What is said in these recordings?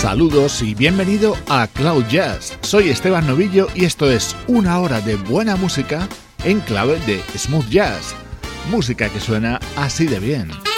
Saludos y bienvenido a Cloud Jazz. Soy Esteban Novillo y esto es una hora de buena música en clave de smooth jazz. Música que suena así de bien.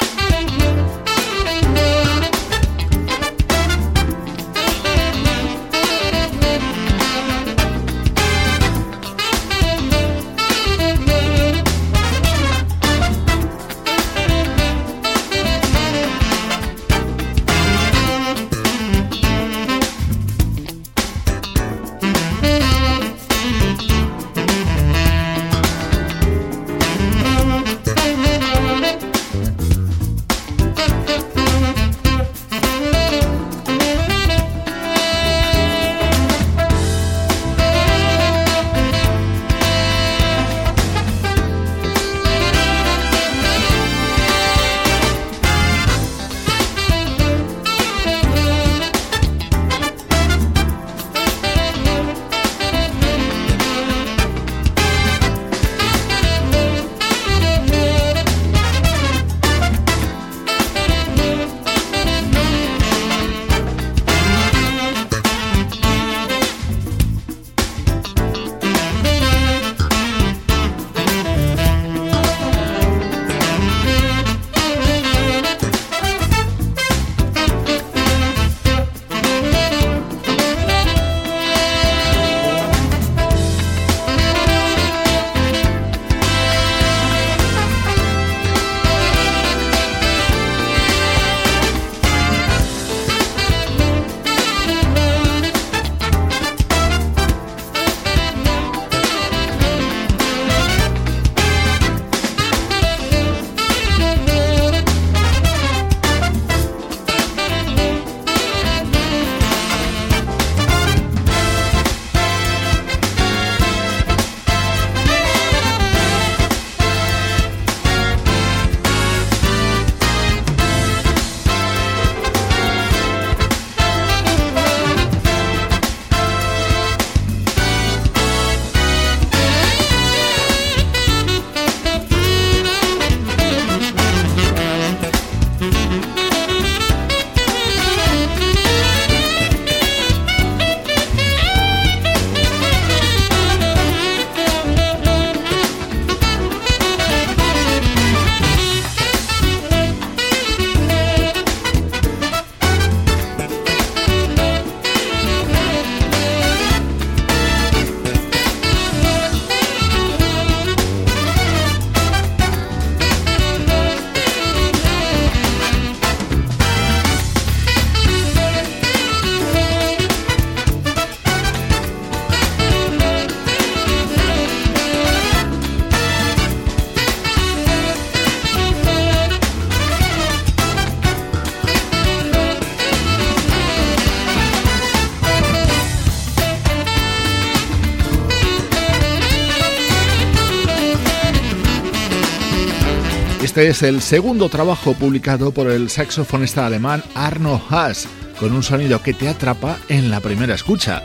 Es el segundo trabajo publicado por el saxofonista alemán Arno Haas, con un sonido que te atrapa en la primera escucha.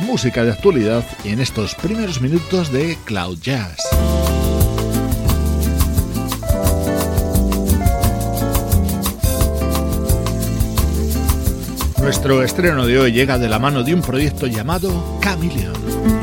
Música de actualidad en estos primeros minutos de Cloud Jazz. Nuestro estreno de hoy llega de la mano de un proyecto llamado Chameleon.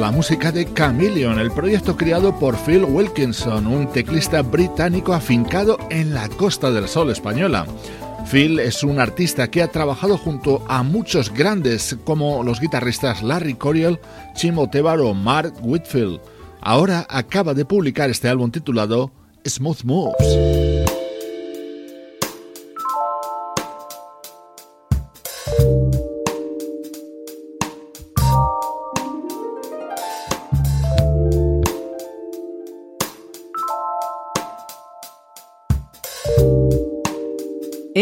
La música de Chameleon, el proyecto creado por Phil Wilkinson, un teclista británico afincado en la Costa del Sol española. Phil es un artista que ha trabajado junto a muchos grandes como los guitarristas Larry Coryell, Chimo Tebar o Mark Whitfield. Ahora acaba de publicar este álbum titulado Smooth Moves.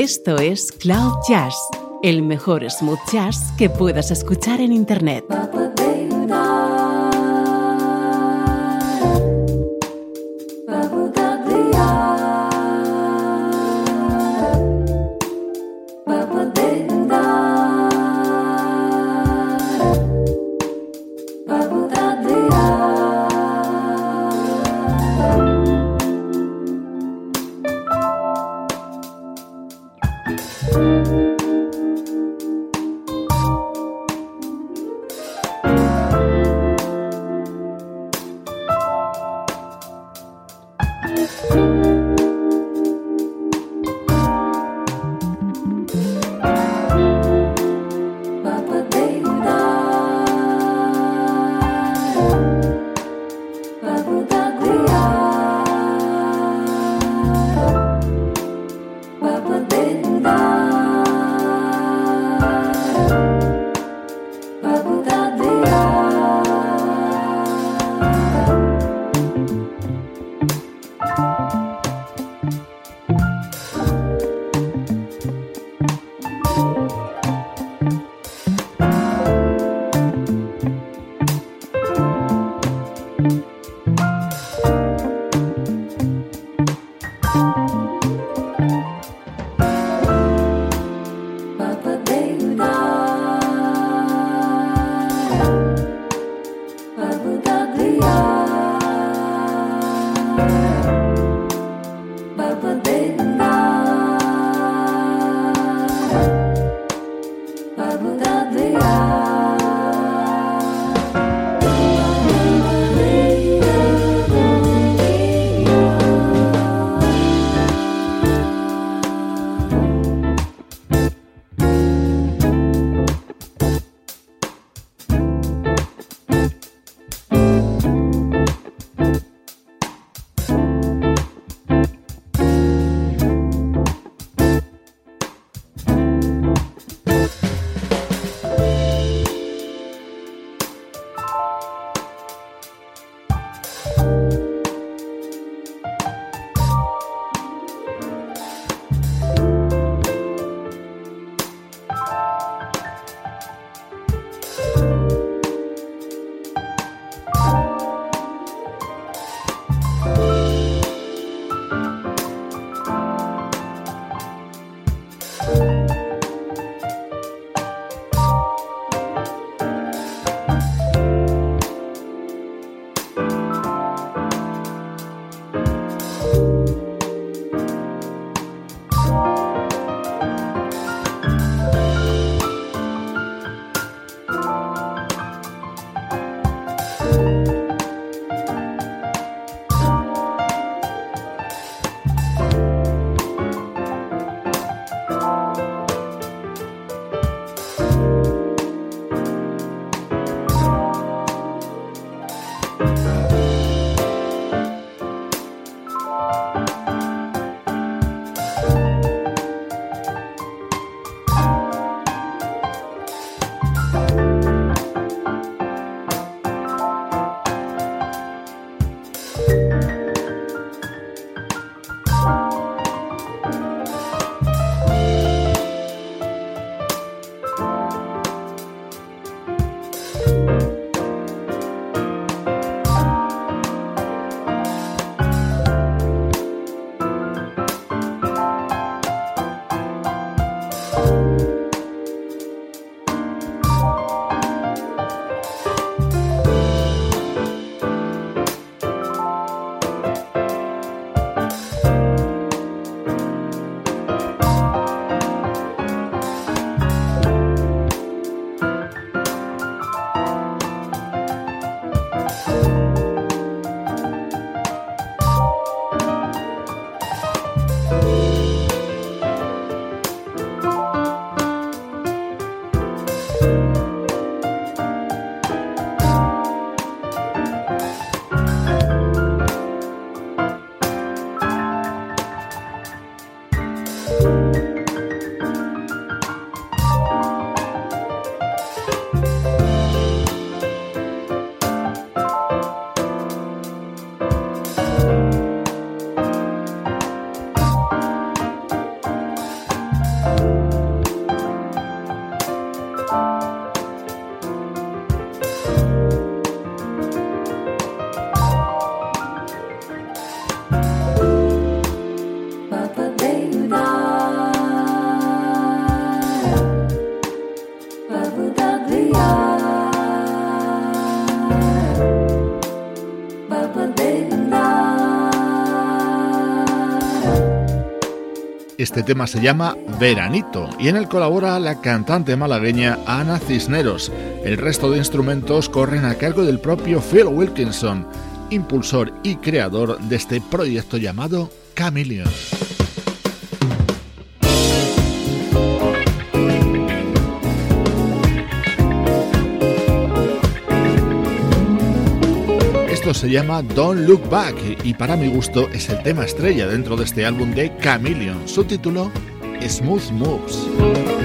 Esto es Cloud Jazz, el mejor smooth jazz que puedas escuchar en Internet. Este tema se llama Veranito y en él colabora la cantante malagueña Ana Cisneros. El resto de instrumentos corren a cargo del propio Phil Wilkinson, impulsor y creador de este proyecto llamado Chameleon. Se llama Don't Look Back y para mi gusto es el tema estrella dentro de este álbum de Chameleon. Su título, Smooth Moves.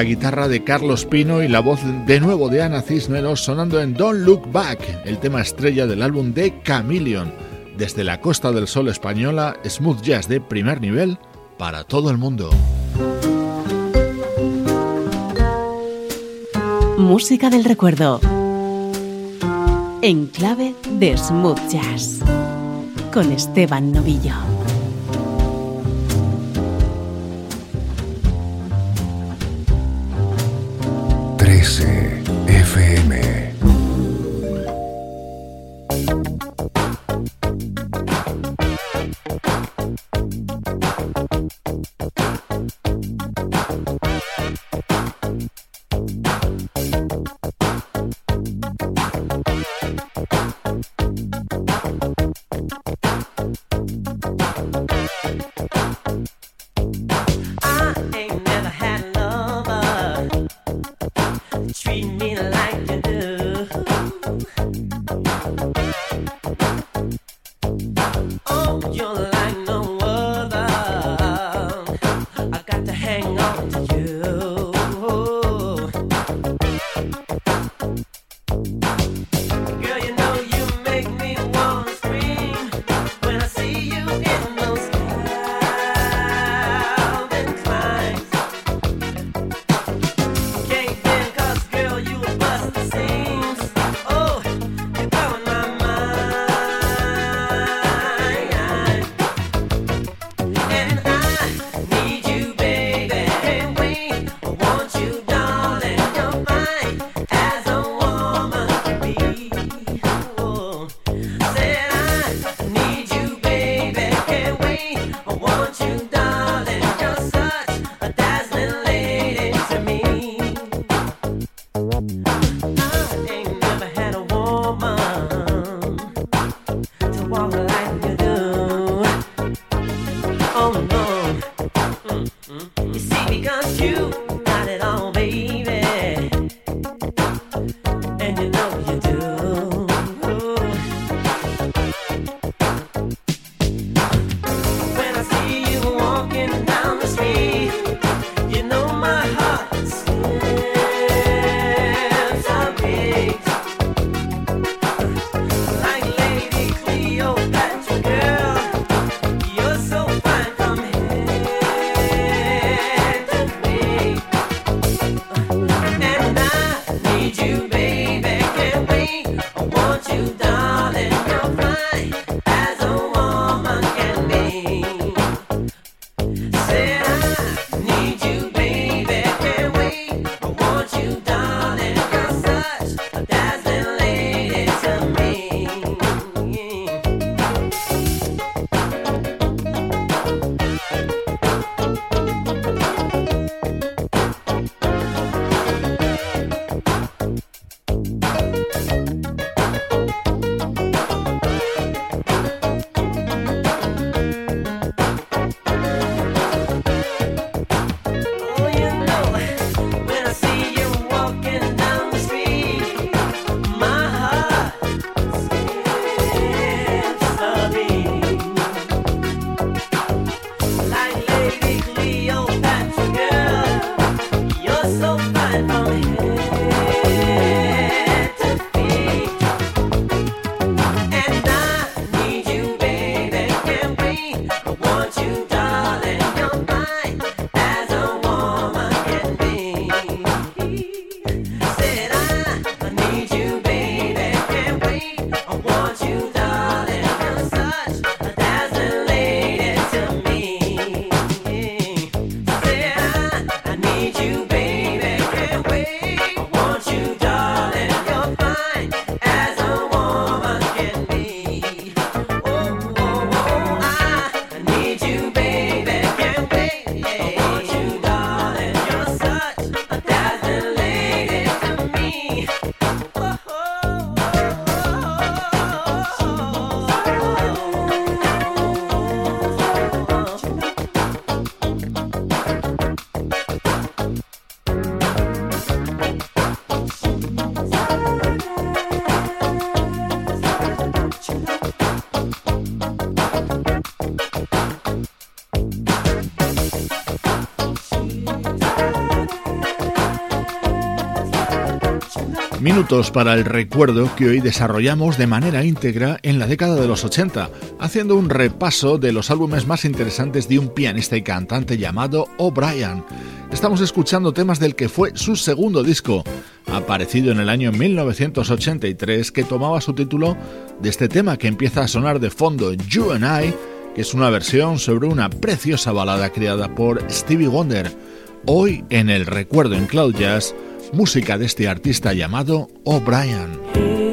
La guitarra de Carlos Pino y la voz de nuevo de Ana Cisneros sonando en Don't Look Back, el tema estrella del álbum de Chameleon. Desde la Costa del Sol española, smooth jazz de primer nivel para todo el mundo. Música del recuerdo. En clave de smooth jazz. Con Esteban Novillo. 13 Minutos para el recuerdo que hoy desarrollamos de manera íntegra en la década de los 80, haciendo un repaso de los álbumes más interesantes de un pianista y cantante llamado O'Brien. Estamos escuchando temas del que fue su segundo disco, aparecido en el año 1983, que tomaba su título de este tema que empieza a sonar de fondo, You and I, que es una versión sobre una preciosa balada creada por Stevie Wonder. Hoy en el recuerdo en Cloud Jazz, música de este artista llamado O'Brien.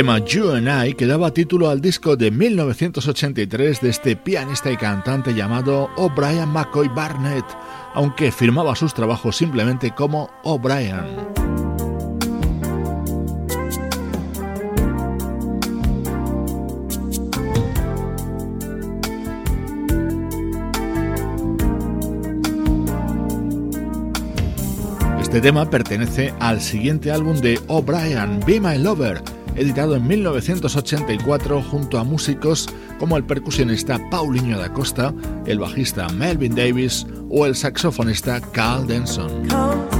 Tema You and I que daba título al disco de 1983 de este pianista y cantante llamado O'Brien McCoy Barnett, aunque firmaba sus trabajos simplemente como O'Brien. Este tema pertenece al siguiente álbum de O'Brien, Be My Lover, editado en 1984 junto a músicos como el percusionista Paulinho da Costa, el bajista Melvin Davis o el saxofonista Carl Denson.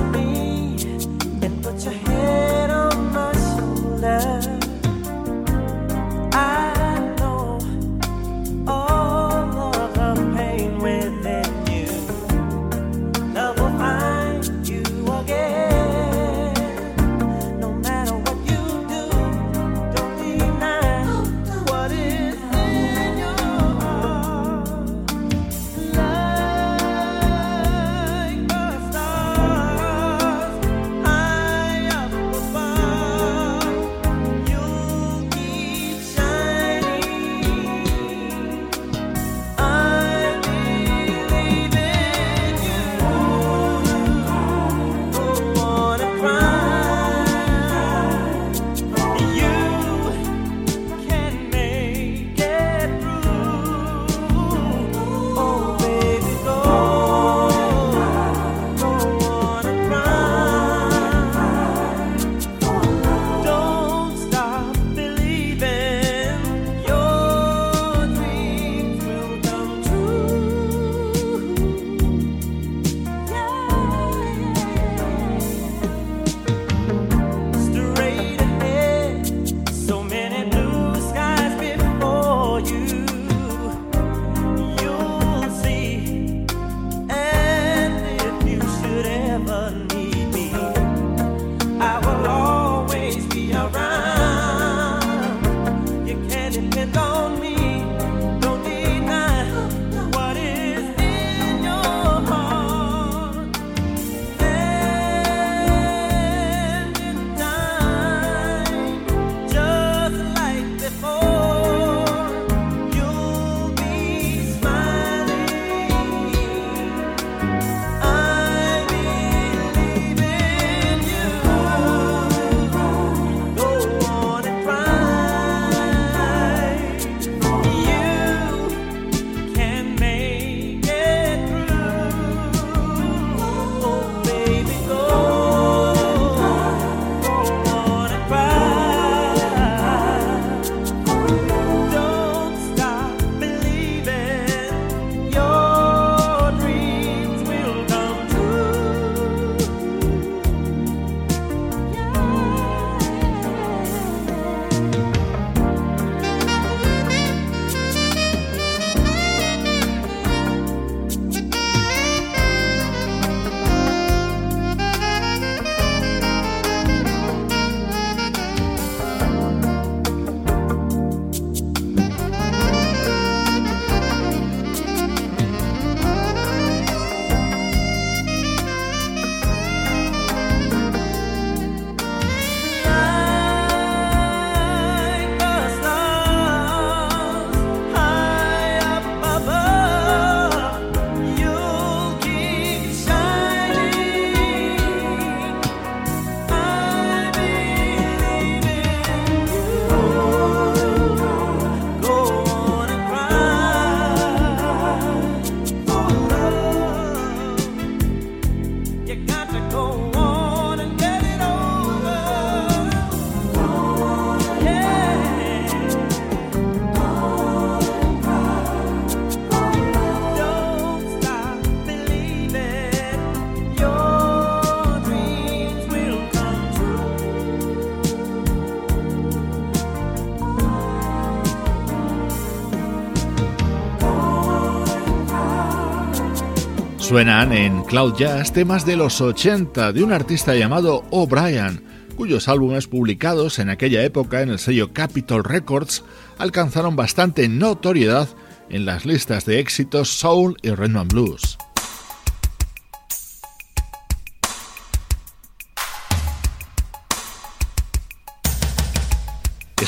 Suenan en Cloud Jazz temas de los 80 de un artista llamado O'Brien, cuyos álbumes publicados en aquella época en el sello Capitol Records alcanzaron bastante notoriedad en las listas de éxitos soul y rhythm and blues.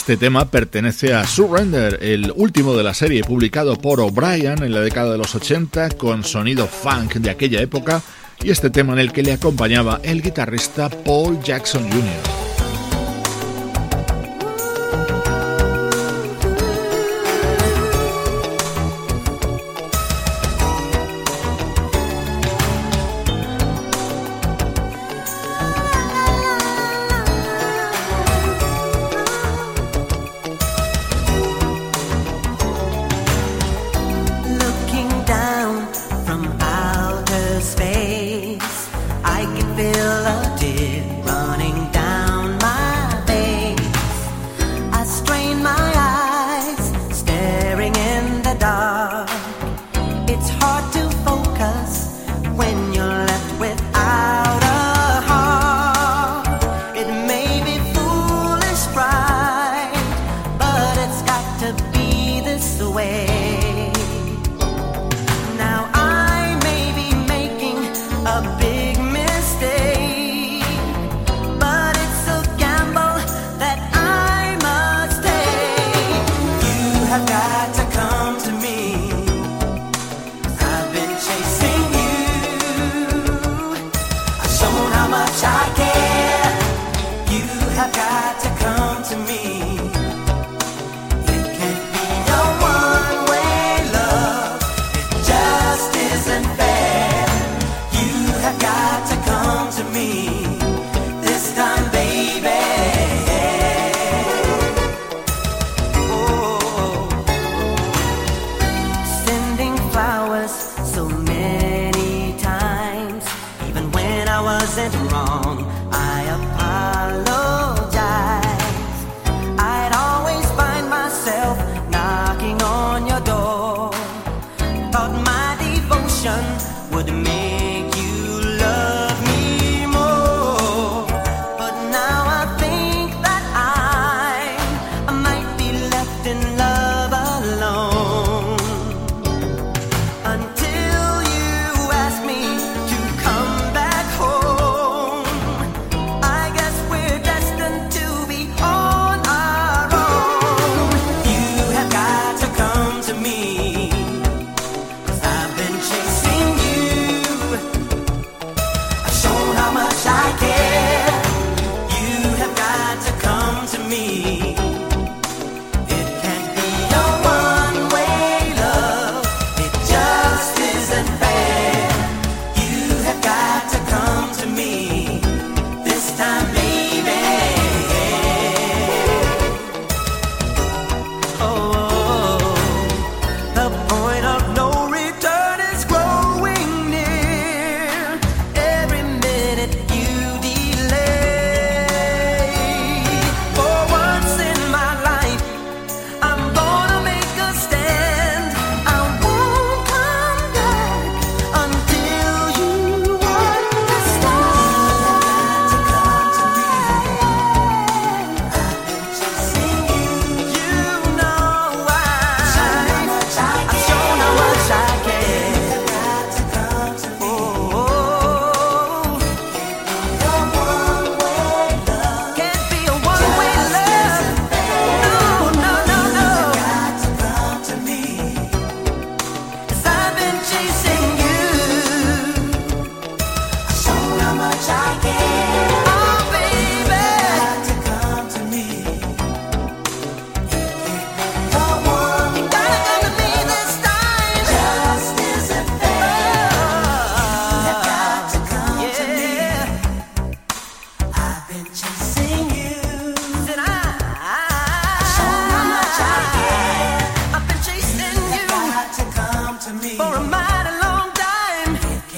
Este tema pertenece a Surrender, el último de la serie publicado por O'Brien en la década de los 80 con sonido funk de aquella época y este tema en el que le acompañaba el guitarrista Paul Jackson Jr.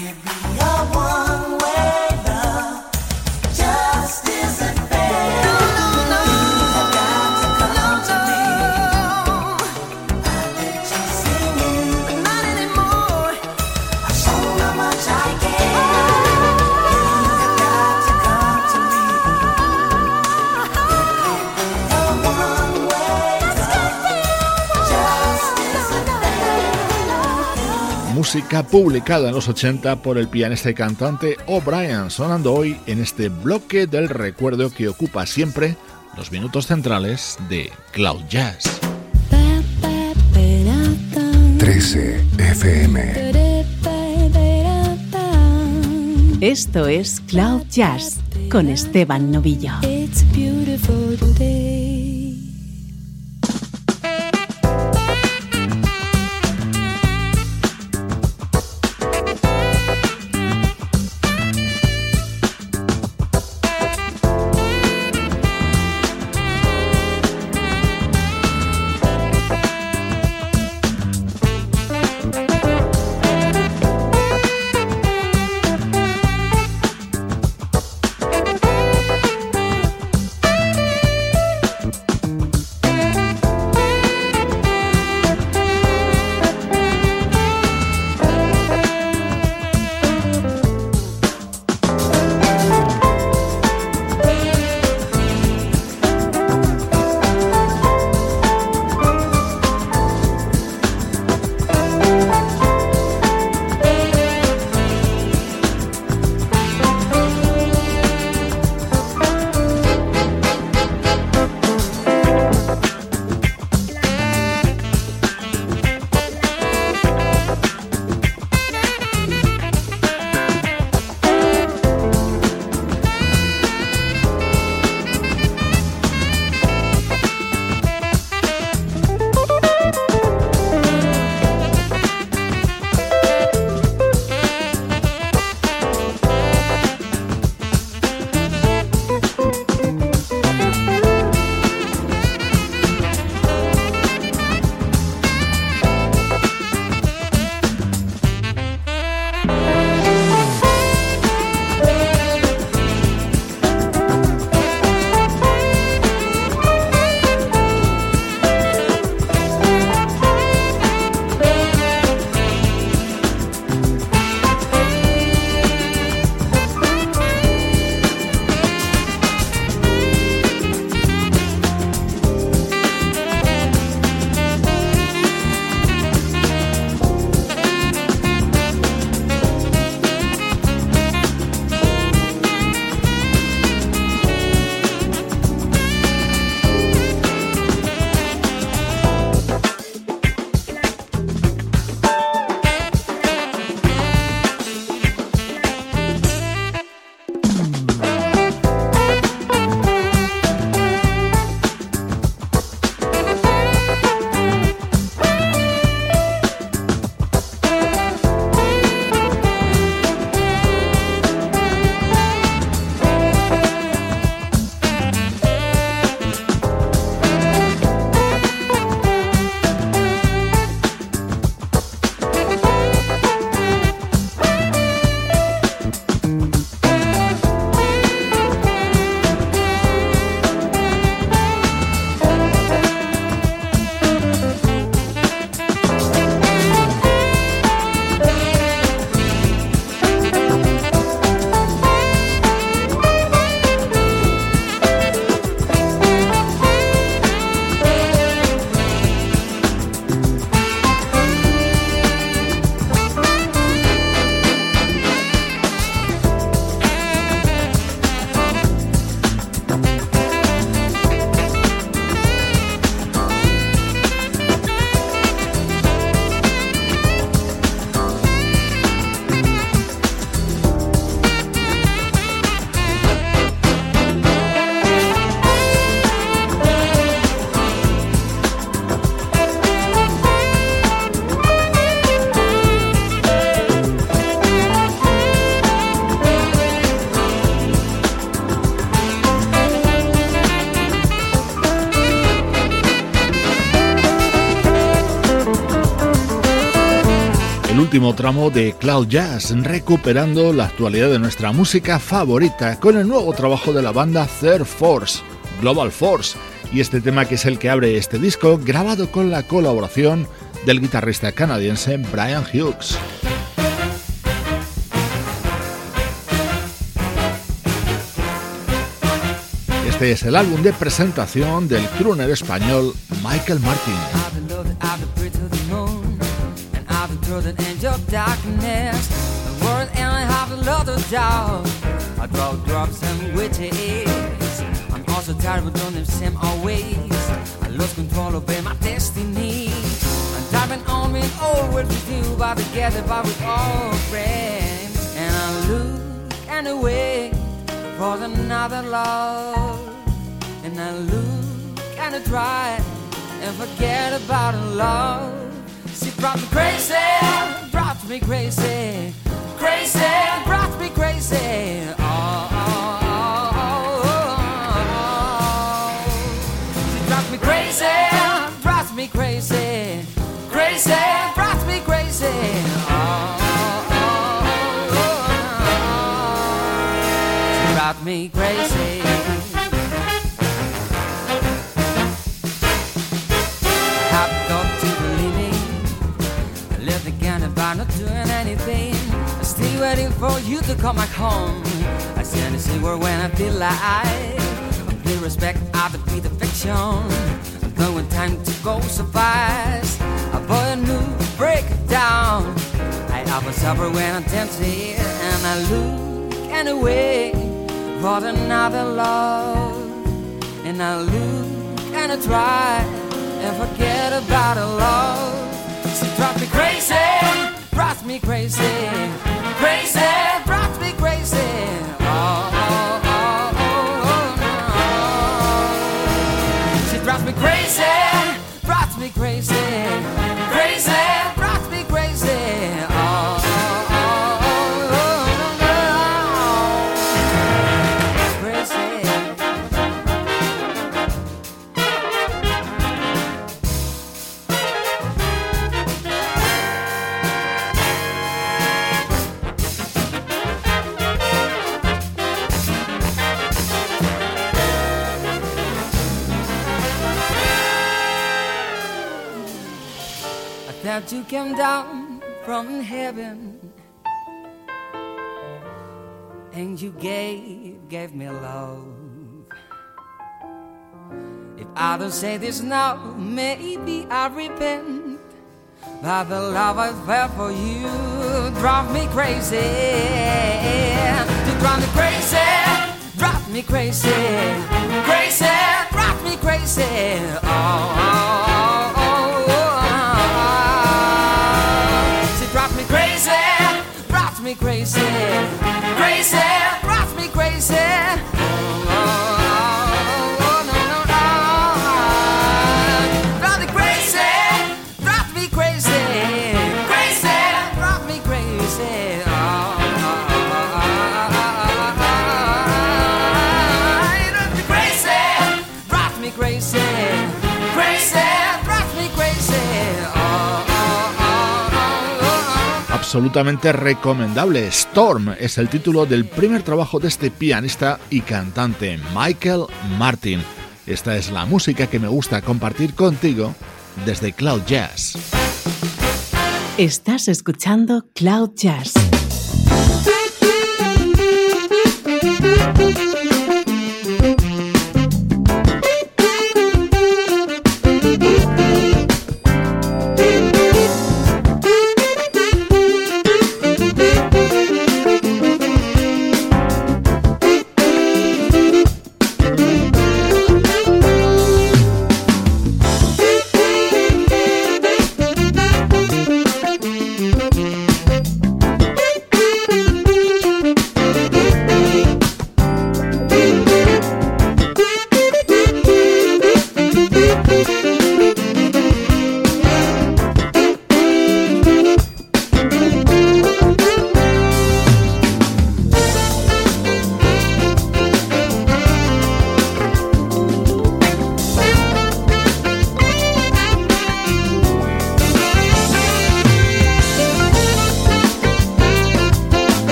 Baby, música publicada en los 80 por el pianista y cantante O'Brien, sonando hoy en este bloque del recuerdo que ocupa siempre los minutos centrales de Cloud Jazz. 13 FM. Esto es Cloud Jazz con Esteban Novillo. Último tramo de Cloud Jazz, recuperando la actualidad de nuestra música favorita con el nuevo trabajo de la banda Third Force, Global Force, y este tema que es el que abre este disco, grabado con la colaboración del guitarrista canadiense Brian Hughes. Este es el álbum de presentación del crooner español Michael Martin. Edge of darkness. The world and I have another doubt. I draw drops and witches. I'm also tired of doing the same always. I lost control over my destiny. I'm driving on with always with you, but together, but with all friends. And I look and I away for another love. And I look and I try and forget about love. Brought me crazy, brought me crazy, crazy, brought me crazy. Oh, oh, oh, oh, me crazy, me crazy, crazy, me crazy. Me crazy. You to come back home. I send a silver when I feel like I'm the respect out of be the fiction. I'm going time to go so fast. I bought a new breakdown. I often suffer when I'm tempted and I look and away for another love. And I look and I try and forget about her love. She drives me crazy, drives me crazy, crazy, came down from heaven and you gave gave me love. If I don't say this now, maybe I repent. But the love I felt for you drive me crazy. You drive me crazy, drive me crazy, crazy, drive me crazy. Oh, oh, me crazy, crazy, drives me crazy. Absolutamente recomendable. Storm es el título del primer trabajo de este pianista y cantante Michael Martin. Esta es la música que me gusta compartir contigo desde Cloud Jazz. Estás escuchando Cloud Jazz.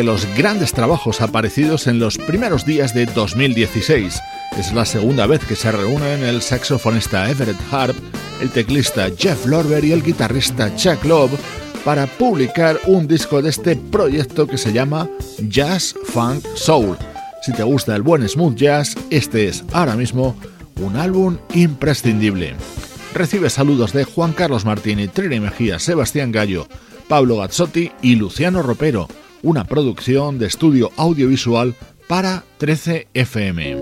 De los grandes trabajos aparecidos en los primeros días de 2016. Es la segunda vez que se reúnen el saxofonista Everett Harp, el teclista Jeff Lorber y el guitarrista Chuck Love para publicar un disco de este proyecto que se llama Jazz Funk Soul. Si te gusta el buen smooth jazz, este es ahora mismo un álbum imprescindible. Recibe saludos de Juan Carlos Martini, Trini Mejía, Sebastián Gallo, Pablo Gazzotti y Luciano Ropero una producción de estudio audiovisual para 13 FM.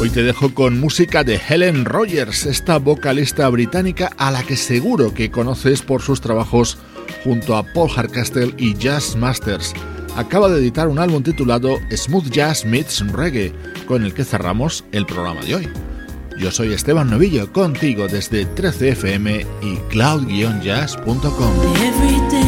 Hoy te dejo con música de Helen Rogers, esta vocalista británica a la que seguro que conoces por sus trabajos junto a Paul Hardcastle y Jazz Masters acaba de editar un álbum titulado Smooth Jazz Meets Reggae, con el que cerramos el programa de hoy. Yo soy Esteban Novillo, contigo desde 13fm y cloud-jazz.com.